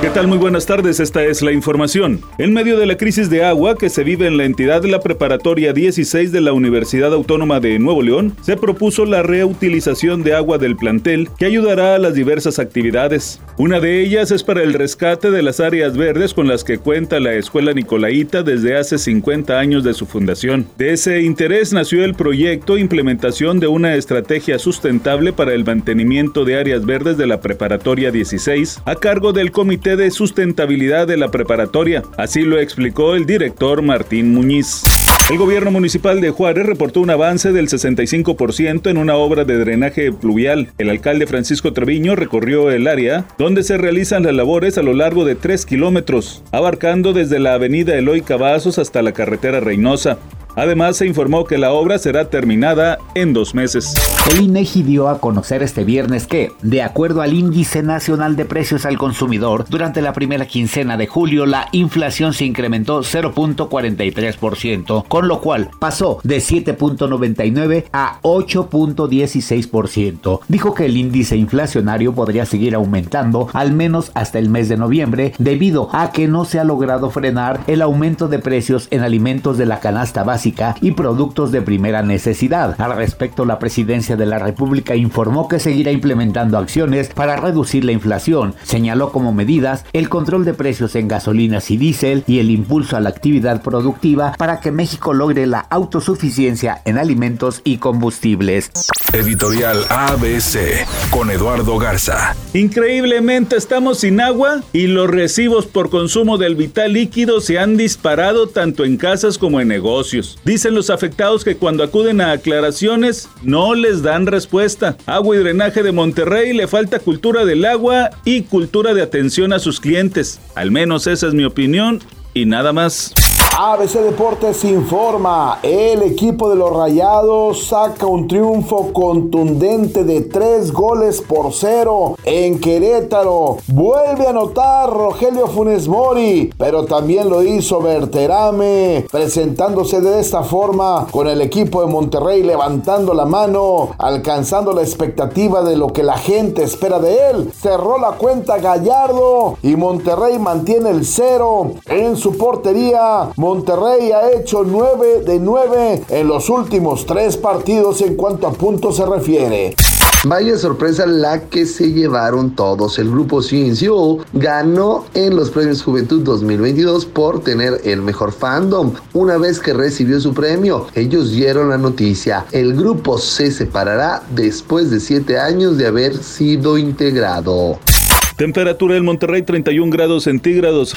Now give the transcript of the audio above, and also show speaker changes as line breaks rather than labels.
¿Qué tal? Muy buenas tardes, esta es la información. En medio de la crisis de agua que se vive en la entidad de la preparatoria 16 de la Universidad Autónoma de Nuevo León, se propuso la reutilización de agua del plantel que ayudará a las diversas actividades. Una de ellas es para el rescate de las áreas verdes con las que cuenta la Escuela Nicolaita desde hace 50 años de su fundación. De ese interés nació el proyecto Implementación de una estrategia sustentable para el mantenimiento de áreas verdes de la preparatoria 16 a cargo del Comité de Sustentabilidad de la Preparatoria. Así lo explicó el director Martín Muñiz. El gobierno municipal de Juárez reportó un avance del 65% en una obra de drenaje pluvial. El alcalde Francisco Treviño recorrió el área donde se realizan las labores a lo largo de 3 kilómetros, abarcando desde la avenida Eloy Cavazos hasta la carretera Reynosa. Además, se informó que la obra será terminada en dos meses.
El INEGI dio a conocer este viernes que, de acuerdo al Índice Nacional de Precios al Consumidor, durante la primera quincena de julio la inflación se incrementó 0.43%, con lo cual pasó de 7.99 a 8.16%. Dijo que el índice inflacionario podría seguir aumentando al menos hasta el mes de noviembre debido a que no se ha logrado frenar el aumento de precios en alimentos de la canasta básica y productos de primera necesidad. Al respecto, la presidencia de la República informó que seguirá implementando acciones para reducir la inflación. Señaló como medidas el control de precios en gasolinas y diésel y el impulso a la actividad productiva para que México logre la autosuficiencia en alimentos y combustibles.
Editorial ABC con Eduardo Garza.
Increíblemente estamos sin agua y los recibos por consumo del vital líquido se han disparado tanto en casas como en negocios. Dicen los afectados que cuando acuden a aclaraciones no les dan respuesta. Agua y drenaje de Monterrey le falta cultura del agua y cultura de atención a sus clientes. Al menos esa es mi opinión y nada más.
ABC Deportes informa, el equipo de los Rayados saca un triunfo contundente de tres goles por cero en Querétaro. Vuelve a anotar Rogelio Funes Mori, pero también lo hizo Berterame, presentándose de esta forma con el equipo de Monterrey levantando la mano, alcanzando la expectativa de lo que la gente espera de él. Cerró la cuenta Gallardo y Monterrey mantiene el cero en su portería. Monterrey ha hecho 9 de 9 en los últimos tres partidos en cuanto a puntos se refiere.
Vaya sorpresa la que se llevaron todos. El grupo CNCO ganó en los premios Juventud 2022 por tener el mejor fandom. Una vez que recibió su premio, ellos dieron la noticia. El grupo se separará después de 7 años de haber sido integrado.
Temperatura en Monterrey 31 grados centígrados.